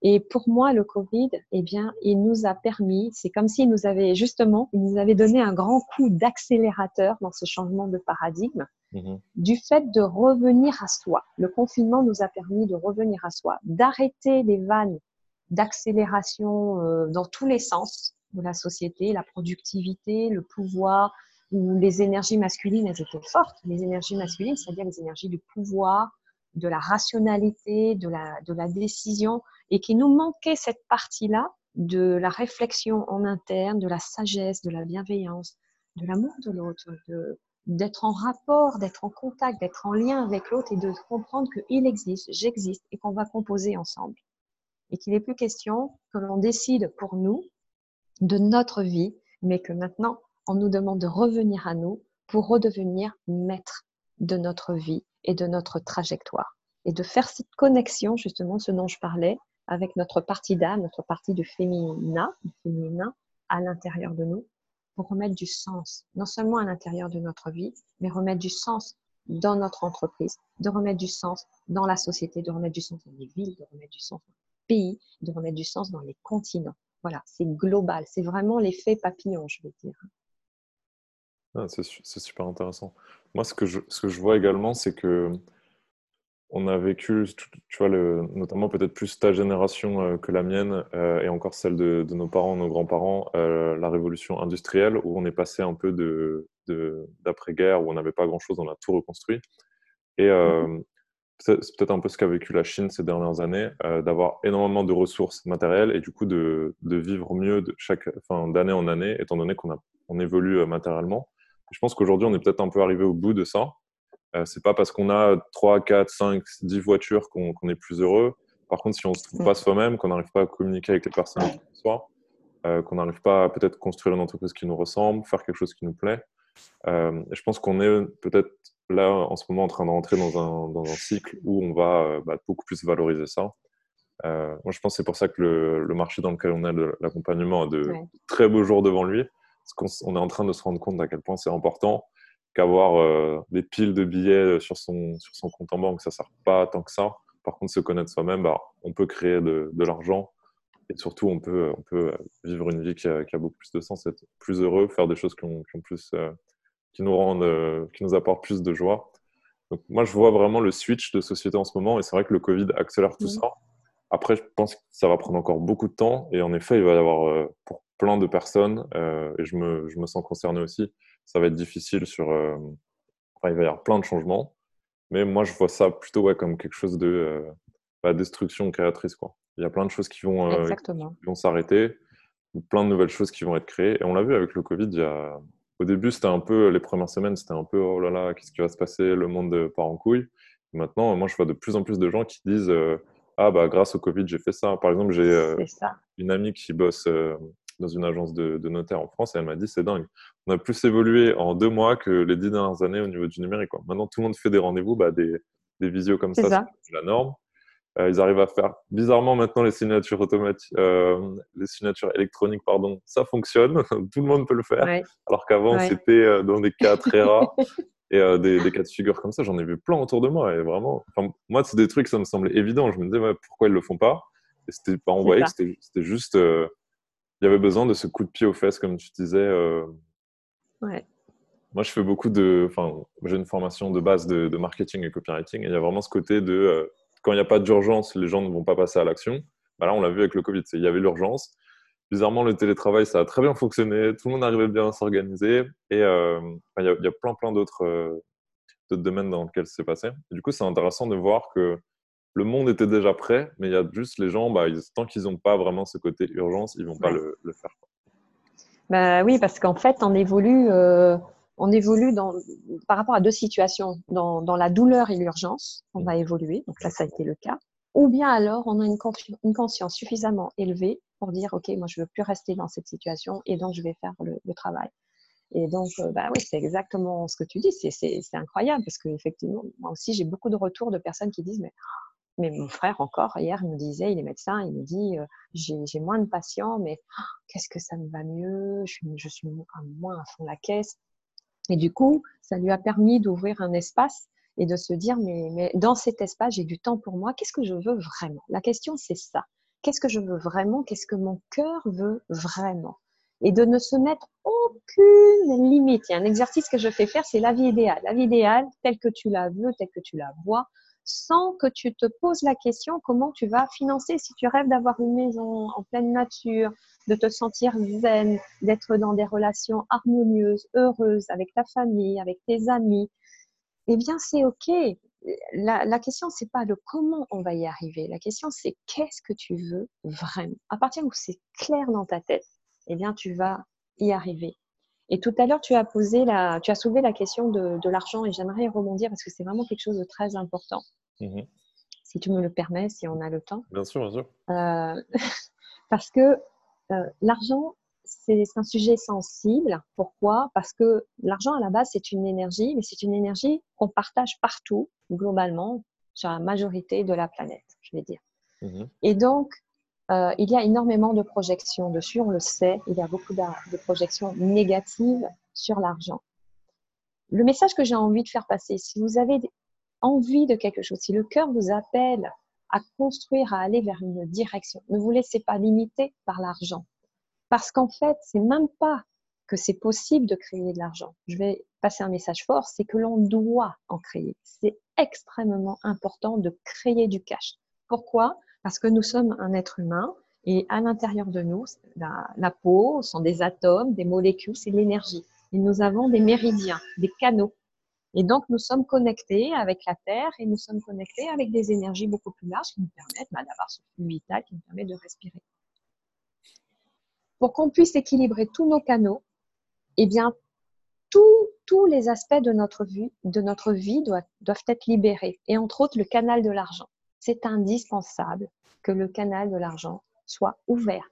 Et pour moi, le Covid, eh bien, il nous a permis, c'est comme s'il nous avait justement, il nous avait donné un grand coup d'accélérateur dans ce changement de paradigme, mhm. du fait de revenir à soi. Le confinement nous a permis de revenir à soi, d'arrêter les vannes d'accélération euh, dans tous les sens de la société, la productivité, le pouvoir, où les énergies masculines, elles étaient fortes. Les énergies masculines, c'est-à-dire les énergies du pouvoir, de la rationalité, de la, de la décision, et qui nous manquait cette partie-là de la réflexion en interne, de la sagesse, de la bienveillance, de l'amour de l'autre, d'être en rapport, d'être en contact, d'être en lien avec l'autre et de comprendre qu'il existe, j'existe et qu'on va composer ensemble. Et qu'il n'est plus question que l'on décide pour nous de notre vie, mais que maintenant on nous demande de revenir à nous pour redevenir maître de notre vie et de notre trajectoire. Et de faire cette connexion, justement, ce dont je parlais, avec notre partie d'âme, notre partie du féminin, à l'intérieur de nous, pour remettre du sens, non seulement à l'intérieur de notre vie, mais remettre du sens dans notre entreprise, de remettre du sens dans la société, de remettre du sens dans les villes, de remettre du sens dans pays, de remettre du sens dans les continents. Voilà, c'est global, c'est vraiment l'effet papillon, je veux dire. Ah, c'est super intéressant. Moi, ce que je, ce que je vois également, c'est que on a vécu, tu vois, le, notamment peut-être plus ta génération euh, que la mienne euh, et encore celle de, nos parents, nos grands-parents, euh, la révolution industrielle où on est passé un peu de, d'après-guerre où on n'avait pas grand-chose, on a tout reconstruit. Et mmh c'est peut-être un peu ce qu'a vécu la Chine ces dernières années, d'avoir énormément de ressources matérielles et du coup de, vivre mieux de chaque, enfin, d'année en année, étant donné qu'on on évolue matériellement. Je pense qu'aujourd'hui, on est peut-être un peu arrivé au bout de ça. Euh, c'est pas parce qu'on a 3, 4, 5, 10 voitures qu'on est plus heureux. Par contre, si on ne se trouve pas soi-même, qu'on n'arrive pas à communiquer avec les personnes qui soi, euh, qu'on n'arrive pas à peut-être construire une entreprise qui nous ressemble, faire quelque chose qui nous plaît. Euh, je pense qu'on est peut-être là en ce moment en train de rentrer dans un, dans un cycle où on va bah, beaucoup plus valoriser ça. moi, je pense que c'est pour ça que le, marché dans lequel on est, l'accompagnement, a de très beaux jours devant lui. Parce qu'on est en train de se rendre compte à quel point c'est important qu'avoir des piles de billets sur son, sur son compte en banque, ça ne sert pas tant que ça. Par contre, se connaître soi-même, bah, on peut créer de, de l'argent et surtout, on peut, on peut vivre une vie qui a, qui a, beaucoup plus de sens, être plus heureux, faire des choses qui, ont, qui ont plus, euh, qui nous rendent, euh, qui nous apportent plus de joie. Donc, moi, je vois vraiment le switch de société en ce moment, et c'est vrai que le Covid accélère tout ça. Après, je pense que ça va prendre encore beaucoup de temps, et en effet, il va y avoir euh, pour plein de personnes, et je me, je me, sens concerné aussi, ça va être difficile sur. enfin, il va y avoir plein de changements, mais moi, je vois ça plutôt ouais, comme quelque chose de bah, destruction créatrice, quoi. Il y a plein de choses qui vont, euh, vont s'arrêter, plein de nouvelles choses qui vont être créées. Et on l'a vu avec le Covid, il y a... au début, c'était un peu, les premières semaines, c'était un peu, oh là là, qu'est-ce qui va se passer, le monde part en couille. maintenant, moi, je vois de plus en plus de gens qui disent, euh, ah, bah, grâce au Covid, j'ai fait ça. Par exemple, j'ai euh, une amie qui bosse dans une agence de, de notaires en France et elle m'a dit, c'est dingue. On a plus évolué en deux mois que les dix dernières années au niveau du numérique. Quoi. Maintenant, tout le monde fait des rendez-vous, bah, des, des visios comme ça, c'est la norme. Euh, ils arrivent à faire bizarrement maintenant les signatures automatiques, euh, les signatures électroniques, pardon, ça fonctionne, [LAUGHS] tout le monde peut le faire. Alors qu'avant c'était euh, dans des cas très rares et des, des, cas de figure comme ça, j'en ai vu plein autour de moi et vraiment, moi c'est des trucs ça me semblait évident. Je me disais pourquoi ils le font pas? Et c'était pas, que c'était juste, il y avait besoin de ce coup de pied aux fesses comme tu disais. Ouais. Moi, je fais beaucoup de. Enfin, j'ai une formation de base de, de, marketing et copywriting. Et il y a vraiment ce côté de quand il n'y a pas d'urgence, les gens ne vont pas passer à l'action. Bah là, on l'a vu avec le Covid, il y avait l'urgence. Bizarrement, le télétravail, ça a très bien fonctionné. Tout le monde arrivait bien à s'organiser. Et euh, il, y a, plein, plein euh, d'autres domaines dans lesquels c'est passé. du coup, c'est intéressant de voir que le monde était déjà prêt, mais il y a juste les gens, bah, tant qu'ils n'ont pas vraiment ce côté urgence, ils ne vont pas le, faire. Bah, oui, parce qu'en fait, on évolue. Euh, on évolue dans, par rapport à deux situations. Dans, dans la douleur et l'urgence, on va évoluer. Donc là, ça a été le cas. Ou bien alors, on a une, une, conscience suffisamment élevée pour dire, OK, moi, je veux plus rester dans cette situation et donc je vais faire le, travail. Et donc, euh, bah oui, c'est exactement ce que tu dis. C'est incroyable parce qu'effectivement, moi aussi, j'ai beaucoup de retours de personnes qui disent, mais, [GASPS] mais mon frère encore, hier, il me disait, il est médecin, il me dit, euh, j'ai moins de patients, mais oh, [GASPS] qu'est-ce que ça me va mieux, je suis, je suis moins à fond la caisse. Et du coup, ça lui a permis d'ouvrir un espace et de se dire, mais, dans cet espace, j'ai du temps pour moi. Qu'est-ce que je veux vraiment? La question, c'est ça. Qu'est-ce que je veux vraiment? Qu'est-ce que mon cœur veut vraiment? Et de ne se mettre aucune limite. Il y a un exercice que je fais faire, c'est la vie idéale. La vie idéale, telle que tu la veux, telle que tu la vois, sans que tu te poses la question comment tu vas financer. Si tu rêves d'avoir une maison en pleine nature, de te sentir zen, d'être dans des relations harmonieuses, heureuses avec ta famille, avec tes amis, eh bien c'est ok. La, la question c'est pas le comment on va y arriver. La question c'est qu'est-ce que tu veux vraiment? À partir où c'est clair dans ta tête, eh bien tu vas y arriver. Et tout à l'heure, tu as posé la, tu as soulevé la question de, de l'argent et j'aimerais rebondir parce que c'est vraiment quelque chose de très important. Mmh si tu me le permets, si on a le temps. Bien sûr, bien sûr. Euh, [LAUGHS] parce que euh, l'argent, c'est un sujet sensible. Pourquoi? Parce que l'argent, à la base, c'est une énergie, mais c'est une énergie qu'on partage partout, globalement, sur la majorité de la planète, je vais dire. Mmh et donc, euh, il y a énormément de projections dessus, on le sait. Il y a beaucoup de, projections négatives sur l'argent. Le message que j'ai envie de faire passer, si vous avez envie de quelque chose, si le cœur vous appelle à construire, à aller vers une direction, ne vous laissez pas limiter par l'argent. Parce qu'en fait, c'est même pas que c'est possible de créer de l'argent. Je vais passer un message fort, c'est que l'on doit en créer. C'est extrêmement important de créer du cash. Pourquoi? Parce que nous sommes un être humain et à l'intérieur de nous, la, peau sont des atomes, des molécules, c'est l'énergie. Et nous avons des méridiens, des canaux. Et donc, nous sommes connectés avec la Terre et nous sommes connectés avec des énergies beaucoup plus larges qui nous permettent bah, d'avoir ce flux vital qui nous permet de respirer. Pour qu'on puisse équilibrer tous nos canaux, eh bien, tous les aspects de notre vie, de notre vie doivent être libérés. Et entre autres, le canal de l'argent c'est indispensable que le canal de l'argent soit ouvert.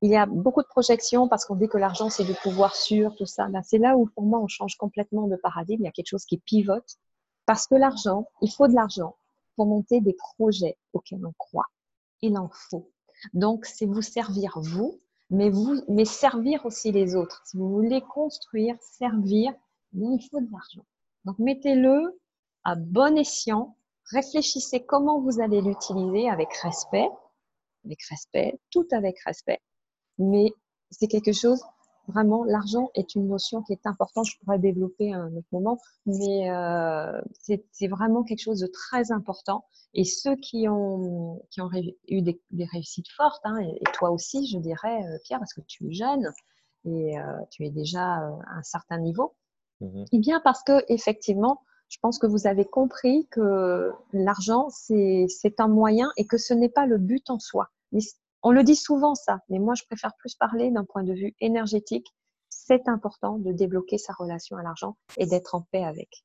Il y a beaucoup de projections parce qu'on dit que l'argent, c'est du pouvoir sûr, tout ça. Ben, c'est là où, pour moi, on change complètement de paradigme. Il y a quelque chose qui pivote. Parce que l'argent, il faut de l'argent pour monter des projets auxquels on croit. il en faut. Donc, c'est vous servir vous, mais, vous, mais servir aussi les autres. Si vous voulez construire, servir, il faut de l'argent. Donc, mettez-le à bon escient. Réfléchissez comment vous allez l'utiliser avec respect, avec respect, tout avec respect. Mais c'est quelque chose, vraiment, l'argent est une notion qui est importante. Je pourrais développer un autre moment, mais euh, c'est vraiment quelque chose de très important. Et ceux qui ont, qui ont eu des, réussites fortes, hein, et, toi aussi, je dirais, euh, Pierre, parce que tu es jeune et euh, tu es déjà à un certain niveau, mmh eh bien parce que effectivement, je pense que vous avez compris que l'argent, c'est un moyen et que ce n'est pas le but en soi. On le dit souvent ça, mais moi je préfère plus parler d'un point de vue énergétique. C'est important de débloquer sa relation à l'argent et d'être en paix avec.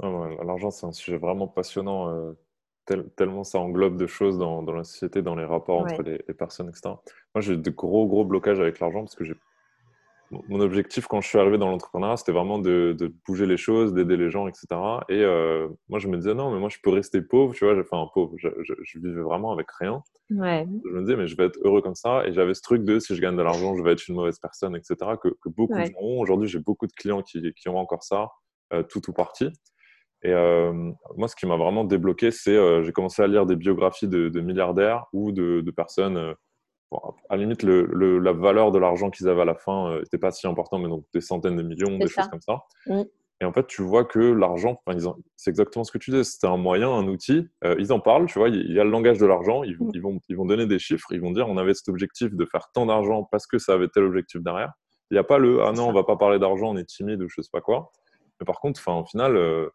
Ah l'argent, c'est un sujet vraiment passionnant, euh, tellement ça englobe de choses dans, la société, dans les rapports entre les, les, personnes, etc. Moi, j'ai de gros, gros blocages avec l'argent parce que j'ai mon objectif quand je suis arrivé dans l'entrepreneuriat, c'était vraiment de, bouger les choses, d'aider les gens, etc. Et euh, moi, je me disais, non, mais moi, je peux rester pauvre, tu vois, enfin, pauvre, je, je, vivais vraiment avec rien. Ouais. Je me disais, mais je vais être heureux comme ça. Et j'avais ce truc de, si je gagne de l'argent, je vais être une mauvaise personne, etc., que, beaucoup de gens ont. Aujourd'hui, j'ai beaucoup de clients qui, qui, ont encore ça, euh, tout ou partie. Et euh, moi, ce qui m'a vraiment débloqué, c'est j'ai commencé à lire des biographies de, milliardaires ou de, de personnes à la limite, le, la valeur de l'argent qu'ils avaient à la fin n'était euh, pas si important, mais donc des centaines de millions, des choses comme ça. Et en fait, tu vois que l'argent, c'est exactement ce que tu disais, c'était un moyen, un outil. Euh, ils en parlent, tu vois, il y a le langage de l'argent, ils, ils, vont, ils vont donner des chiffres, ils vont dire on avait cet objectif de faire tant d'argent parce que ça avait tel objectif derrière. Il n'y a pas le ah non, on va pas parler d'argent, on est timide ou je sais pas quoi. Mais par contre, au final, euh,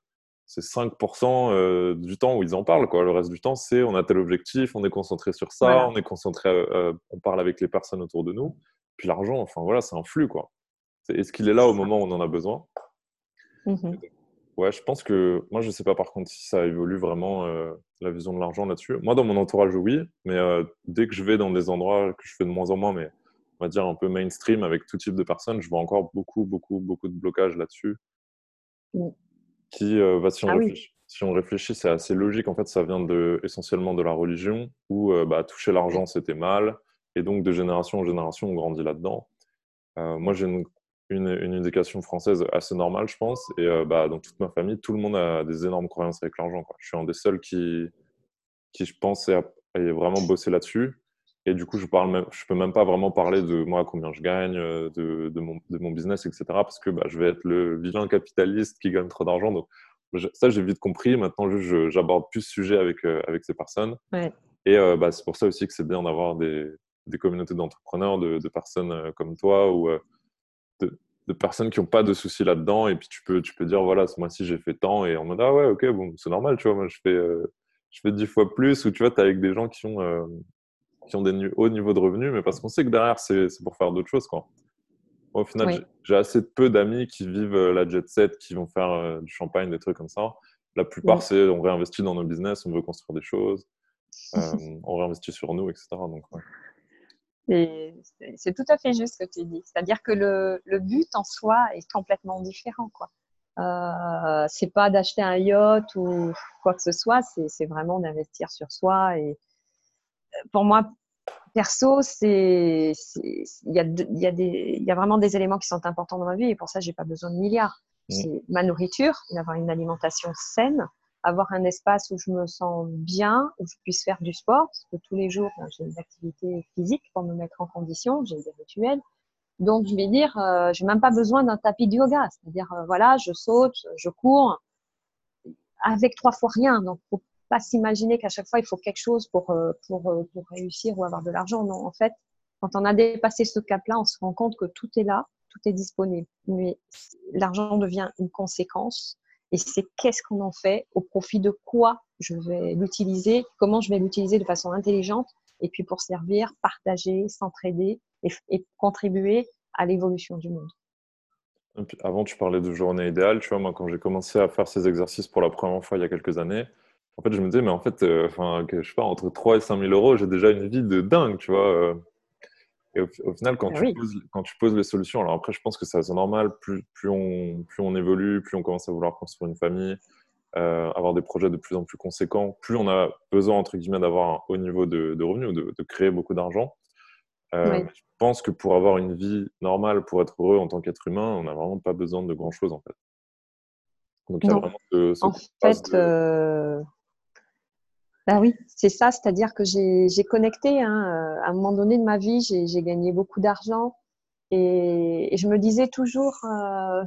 c'est 5% euh, du temps où ils en parlent. Quoi. Le reste du temps, c'est on a tel objectif, on est concentré sur ça, on est concentré, euh, on parle avec les personnes autour de nous. Puis l'argent, enfin voilà, c'est un flux. quoi. Est-ce qu'il est là au moment où on en a besoin? Mmh Ouais, je pense que moi, je sais pas par contre si ça évolue vraiment euh, la vision de l'argent là-dessus. Moi, dans mon entourage, oui, mais dès que je vais dans des endroits que je fais de moins en moins, mais on va dire un peu mainstream avec tout type de personnes, je vois encore beaucoup, beaucoup, beaucoup de blocages là-dessus. Mmh qui, euh, bah, si, on ah réfléchit, si, on réfléchit, c'est assez logique. En fait, ça vient de, essentiellement de la religion, où euh, bah, toucher l'argent, c'était mal. Et donc, de génération en génération, on grandit là-dedans. Euh, moi, j'ai une, une, éducation française assez normale, je pense. Et bah, dans toute ma famille, tout le monde a des énormes croyances avec l'argent. Je suis un des seuls qui, qui je pense, ait, vraiment bossé là-dessus. Et du coup, je parle même, je peux même pas vraiment parler de moi, combien je gagne, de, de, mon, de mon, business, etc. Parce que bah, je vais être le vilain capitaliste qui gagne trop d'argent. Donc, ça, j'ai vite compris. Maintenant, j'aborde plus ce sujet avec, euh, avec ces personnes. Et euh, bah, c'est pour ça aussi que c'est bien d'avoir des, des, communautés d'entrepreneurs, de, de, personnes euh, comme toi ou de, personnes qui n'ont pas de soucis là-dedans. Et puis, tu peux, tu peux dire, voilà, ce mois-ci, j'ai fait tant. Et en mode, ah ouais, ok, bon, c'est normal, tu vois, moi, je fais, je fais 10 fois plus. Ou tu vois, tu es avec des gens qui ont qui ont des hauts niveaux de revenus, mais parce qu'on sait que derrière, c'est pour faire d'autres choses. Quoi. Au final, j'ai assez peu d'amis qui vivent euh, la jet set, qui vont faire euh, du champagne, des trucs comme ça. La plupart, c'est on réinvestit dans nos business, on veut construire des choses, [LAUGHS] euh, on réinvestit sur nous, etc. Donc, C'est tout à fait juste ce que tu dis. C'est-à-dire que le, le, but en soi est complètement différent. quoi. Euh, c'est pas d'acheter un yacht ou quoi que ce soit, c'est vraiment d'investir sur soi. Et pour moi, perso, c'est il y a, y, a y a vraiment des éléments qui sont importants dans ma vie et pour ça, j'ai pas besoin de milliards. Mm. C'est ma nourriture, avoir une alimentation saine, avoir un espace où je me sens bien, où je puisse faire du sport, parce que tous les jours, j'ai des activités physiques pour me mettre en condition, j'ai des rituels. Donc, je vais dire, euh, j'ai même pas besoin d'un tapis de yoga. C'est-à-dire, euh, voilà, je saute, je cours, avec trois fois rien. Donc, pas s'imaginer qu'à chaque fois, il faut quelque chose pour, euh, pour, euh, pour réussir ou avoir de l'argent. Non, en fait, quand on a dépassé ce cap-là, on se rend compte que tout est là, tout est disponible. Mais l'argent devient une conséquence. Et c'est qu'est-ce qu'on en fait, au profit de quoi je vais l'utiliser, comment je vais l'utiliser de façon intelligente, et puis pour servir, partager, s'entraider et, et, contribuer à l'évolution du monde. avant, tu parlais de journée idéale. Tu vois, moi, quand j'ai commencé à faire ces exercices pour la première fois il y a quelques années, en fait, je me disais, mais en fait, euh, enfin, que, je sais pas, entre 3 et 5 000 euros, j'ai déjà une vie de dingue, tu vois. Euh. Et au, final, quand, ah tu poses, quand tu poses les solutions, alors après, je pense que c'est normal, plus, plus, on, plus on évolue, plus on commence à vouloir construire une famille, avoir des projets de plus en plus conséquents, plus on a besoin, entre guillemets, d'avoir un haut niveau de, revenus ou de, créer beaucoup d'argent. Je pense que pour avoir une vie normale, pour être heureux en tant qu'être humain, on n'a vraiment pas besoin de grand-chose, en fait. Donc, il y a vraiment ce, en fait, bah oui, c'est ça, c'est-à-dire que j'ai connecté. Hein, euh, à un moment donné de ma vie, j'ai gagné beaucoup d'argent et, je me disais toujours euh,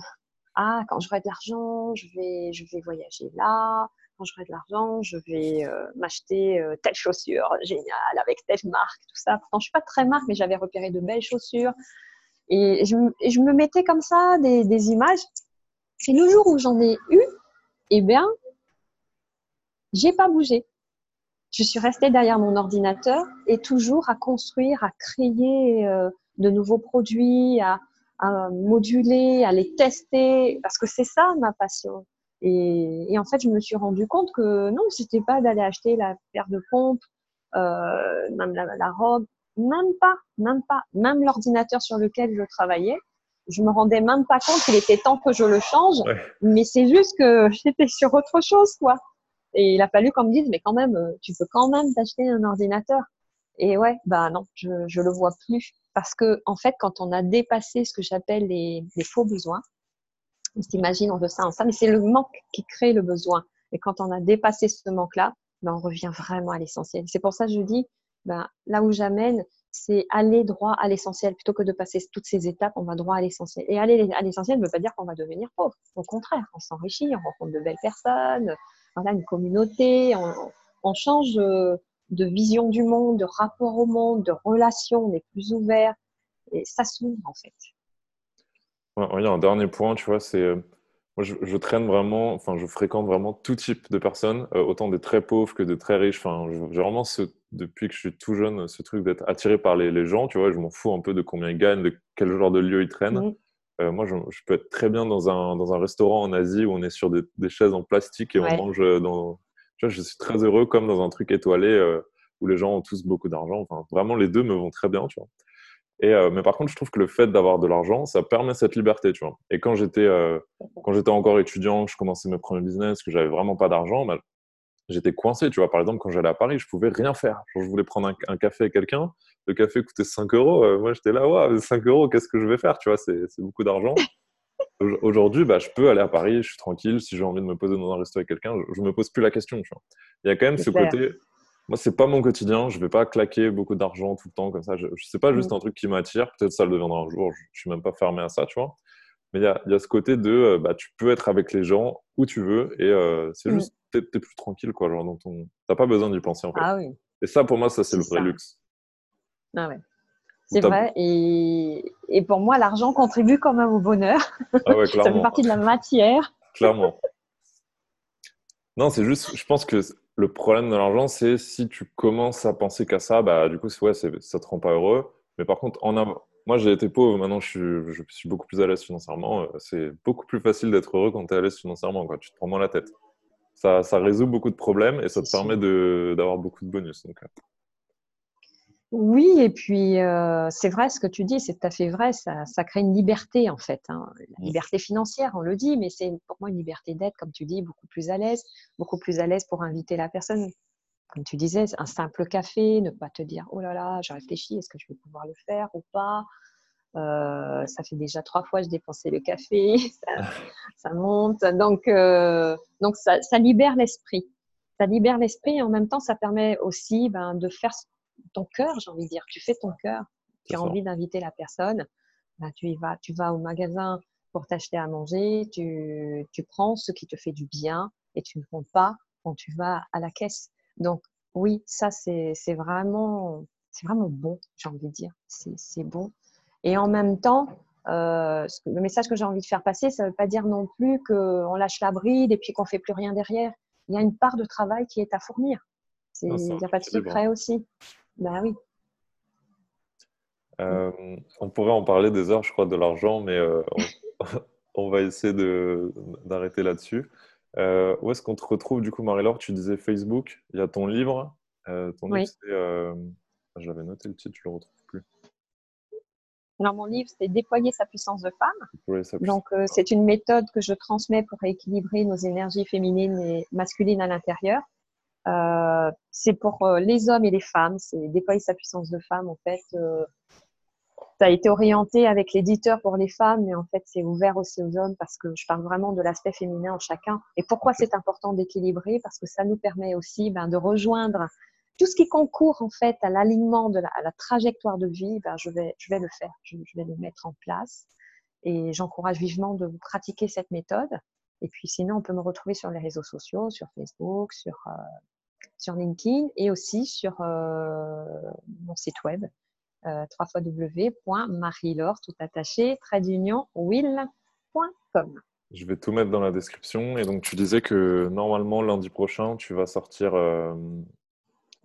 Ah, quand j'aurai de l'argent, je vais, je vais voyager là. Quand j'aurai de l'argent, je vais euh, m'acheter telle chaussure géniale avec telle marque, tout ça. Pourtant, je suis pas très marque, mais j'avais repéré de belles chaussures. Et je, je me mettais comme ça des, des images. Et le jour où j'en ai eu, eh bien, j'ai pas bougé je suis restée derrière mon ordinateur et toujours à construire, à créer euh, de nouveaux produits, à, moduler, à les tester, parce que c'est ça ma passion. Et, en fait, je me suis rendu compte que non, c'était pas d'aller acheter la paire de pompes, euh, même la, robe, même pas, même pas, même l'ordinateur sur lequel je travaillais. Je me rendais même pas compte qu'il était temps que je le change, mais c'est juste que [LAUGHS] j'étais sur autre chose, quoi. Et il a fallu qu'on me dise, mais quand même, euh, tu peux quand même t'acheter un ordinateur. Et ouais, bah non, je, le vois plus. Parce que, en fait, quand on a dépassé ce que j'appelle les, les, faux besoins, on s'imagine, on veut ça, on ça, mais c'est le manque qui crée le besoin. Et quand on a dépassé ce manque-là, ben, on revient vraiment à l'essentiel. C'est pour ça que je dis, ben, là où j'amène, c'est aller droit à l'essentiel. Plutôt que de passer toutes ces étapes, on va droit à l'essentiel. Et aller à l'essentiel ne veut pas dire qu'on va devenir pauvre. Au contraire, on s'enrichit, on rencontre de belles personnes, voilà, une communauté, on, change euh, de vision du monde, de rapport au monde, de relation, on est plus ouvert. Et ça s'ouvre en fait. il y a un dernier point, tu vois, c'est. Euh, moi, je, traîne vraiment, enfin, je fréquente vraiment tout type de personnes, euh, autant des très pauvres que des très riches. Enfin, j'ai vraiment, ce, depuis que je suis tout jeune, ce truc d'être attiré par les, gens, tu vois, je m'en fous un peu de combien ils gagnent, de quel genre de lieu ils traînent. Euh, moi, je, peux être très bien dans un, dans un restaurant en Asie où on est sur des, chaises en plastique et on mange euh, dans. Tu vois, je suis très heureux comme dans un truc étoilé euh, où les gens ont tous beaucoup d'argent. Enfin, vraiment, les deux me vont très bien, tu vois. Et, mais par contre, je trouve que le fait d'avoir de l'argent, ça permet cette liberté, tu vois. Et quand j'étais quand j'étais encore étudiant, je commençais mes premiers business, que j'avais vraiment pas d'argent, bah, j'étais coincé, tu vois. Par exemple, quand j'allais à Paris, je pouvais rien faire. je voulais prendre un, un café avec quelqu'un, le café coûtait 5 euros. Euh, moi, j'étais là, ouais, 5 euros, qu'est-ce que je vais faire Tu vois, c'est beaucoup d'argent. [LAUGHS] Aujourd'hui, bah, je peux aller à Paris, je suis tranquille. Si j'ai envie de me poser dans un resto avec quelqu'un, je ne me pose plus la question. Tu vois. Il y a quand même ce côté. Moi, c'est pas mon quotidien. Je vais pas claquer beaucoup d'argent tout le temps comme ça. Je, sais pas juste mm. un truc qui m'attire. Peut-être ça le deviendra un jour. Je, ne suis même pas fermé à ça, tu vois. Mais il y a, y a, ce côté de, euh, bah, tu peux être avec les gens où tu veux et euh, c'est mm. juste, tu es, plus tranquille, quoi. Genre, ton... T'as pas besoin d'y penser, en fait. Ah, oui. Et ça, pour moi, ça, c'est le vrai luxe. Ah ouais. C'est vrai. Et, et, pour moi, l'argent contribue quand même au bonheur. Ah ouais, [LAUGHS] ça fait partie de la matière. Clairement. Non, c'est juste, je pense que le problème de l'argent, c'est si tu commences à penser qu'à ça, bah, du coup, ouais, ça te rend pas heureux. Mais par contre, en moi, j'ai été pauvre, maintenant, je suis, je suis beaucoup plus à l'aise financièrement. C'est beaucoup plus facile d'être heureux quand tu es à l'aise financièrement. Quoi. Tu te prends moins la tête. Ça, ça résout beaucoup de problèmes et ça te permet d'avoir beaucoup de bonus. Donc, euh. Oui, et puis euh, c'est vrai ce que tu dis, c'est tout à fait vrai, ça, ça crée une liberté en fait, hein. la mmh. liberté financière, on le dit, mais c'est pour moi une liberté d'être, comme tu dis, beaucoup plus à l'aise, beaucoup plus à l'aise pour inviter la personne. Comme tu disais, un simple café, ne pas te dire oh là là, j'ai réfléchi, est-ce que je vais pouvoir le faire ou pas? Euh, Ça fait déjà trois fois que je dépensé le café, [LAUGHS] ça, monte, donc euh, donc ça, ça libère l'esprit ça libère l'esprit et en même temps, ça permet aussi ben, de faire ton cœur, j'ai envie de dire. Tu fais ton cœur. Tu as envie d'inviter la personne. Bah, tu y vas, tu vas au magasin pour t'acheter à manger. Tu, tu prends ce qui te fait du bien et tu ne comptes pas quand tu vas à la caisse. Donc, oui, ça, c'est vraiment, c'est vraiment bon, j'ai envie de dire. C'est bon. Et en même temps, euh, le message que j'ai envie de faire passer, ça ne veut pas dire non plus qu'on lâche la bride et puis qu'on fait plus rien derrière. Il y a une part de travail qui est à fournir. Il n'y a pas de secret aussi. Bah oui. Euh, on pourrait en parler des heures, je crois, de l'argent, mais euh, on, [LAUGHS] va essayer d'arrêter là-dessus. Euh, où est-ce qu'on te retrouve du coup, Marie-Laure? Tu disais Facebook, il y a ton livre. ton livre, c'est. J'avais noté le titre, je le retrouve plus. Alors, mon livre, c'est Déployer sa puissance de femme. Donc, euh, c'est une méthode que je transmets pour équilibrer nos énergies féminines et masculines à l'intérieur. Euh, c'est pour euh, les hommes et les femmes. C'est Déployer sa puissance de femme. En fait, ça a été orienté avec l'éditeur pour les femmes, mais en fait, c'est ouvert aussi aux hommes parce que je parle vraiment de l'aspect féminin en chacun. Et pourquoi c'est important d'équilibrer? Parce que ça nous permet aussi ben, de rejoindre tout ce qui concourt en fait à l'alignement de la, à la trajectoire de vie, ben, je, vais, je vais le faire, je, vais le mettre en place. Et j'encourage vivement de vous pratiquer cette méthode. Et puis sinon, on peut me retrouver sur les réseaux sociaux, sur Facebook, sur, euh, sur LinkedIn et aussi sur euh, mon site web euh, www.marilor tout attaché will.com. Je vais tout mettre dans la description. Et donc, tu disais que normalement, lundi prochain, tu vas sortir euh,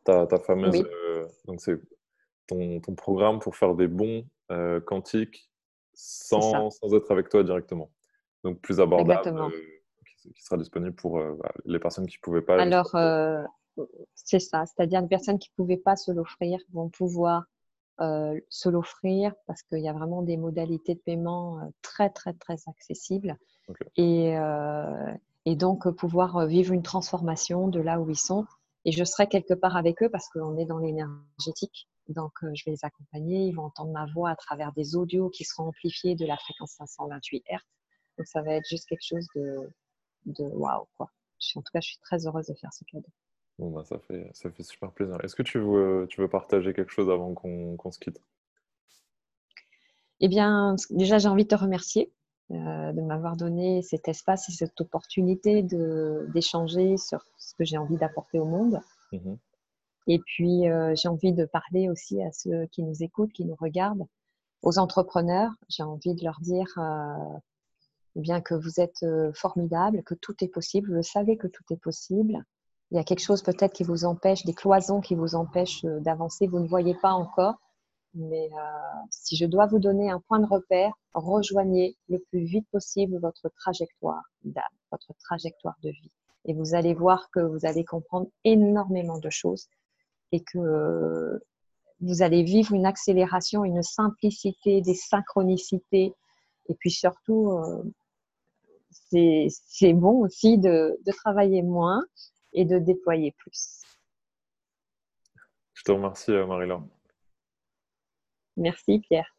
ta, fameuse. Euh, donc, c'est ton, ton, programme pour faire des bons euh, quantiques sans, sans, être avec toi directement. Donc, plus abordable, euh, qui, sera disponible pour bah, les personnes qui ne pouvaient pas. Alors, c'est ça. C'est-à-dire les personnes qui ne pouvaient pas se l'offrir vont pouvoir se l'offrir parce qu'il y a vraiment des modalités de paiement très, très, très accessibles. Et, et donc, pouvoir vivre une transformation de là où ils sont et je serai quelque part avec eux parce qu'on est dans l'énergétique. Donc, euh, je vais les accompagner. Ils vont entendre ma voix à travers des audios qui seront amplifiés de la fréquence 528 Hz. Donc, ça va être juste quelque chose de, de waouh, quoi. En tout cas, je suis très heureuse de faire ce cadeau. Bon, bah, ça, fait, ça fait super plaisir. Est-ce que tu veux, tu veux partager quelque chose avant qu'on se quitte? Eh bien, déjà, j'ai envie de te remercier euh, de m'avoir donné cet espace et cette opportunité d'échanger sur ce que j'ai envie d'apporter au monde. Mhm. Et puis, euh, j'ai envie de parler aussi à ceux qui nous écoutent, qui nous regardent, aux entrepreneurs. J'ai envie de leur dire euh, eh bien que vous êtes formidables, que tout est possible. Vous savez que tout est possible. Il y a quelque chose peut-être qui vous empêche, des cloisons qui vous empêchent d'avancer. Vous ne voyez pas encore. Mais euh, si je dois vous donner un point de repère, rejoignez le plus vite possible votre trajectoire d'âme, votre trajectoire de vie. Et vous allez voir que vous allez comprendre énormément de choses et que vous allez vivre une accélération, une simplicité, des synchronicités. Et puis surtout, euh, c'est bon aussi de travailler moins et de déployer plus. Je te remercie, euh, Marie-Laure. Merci Pierre.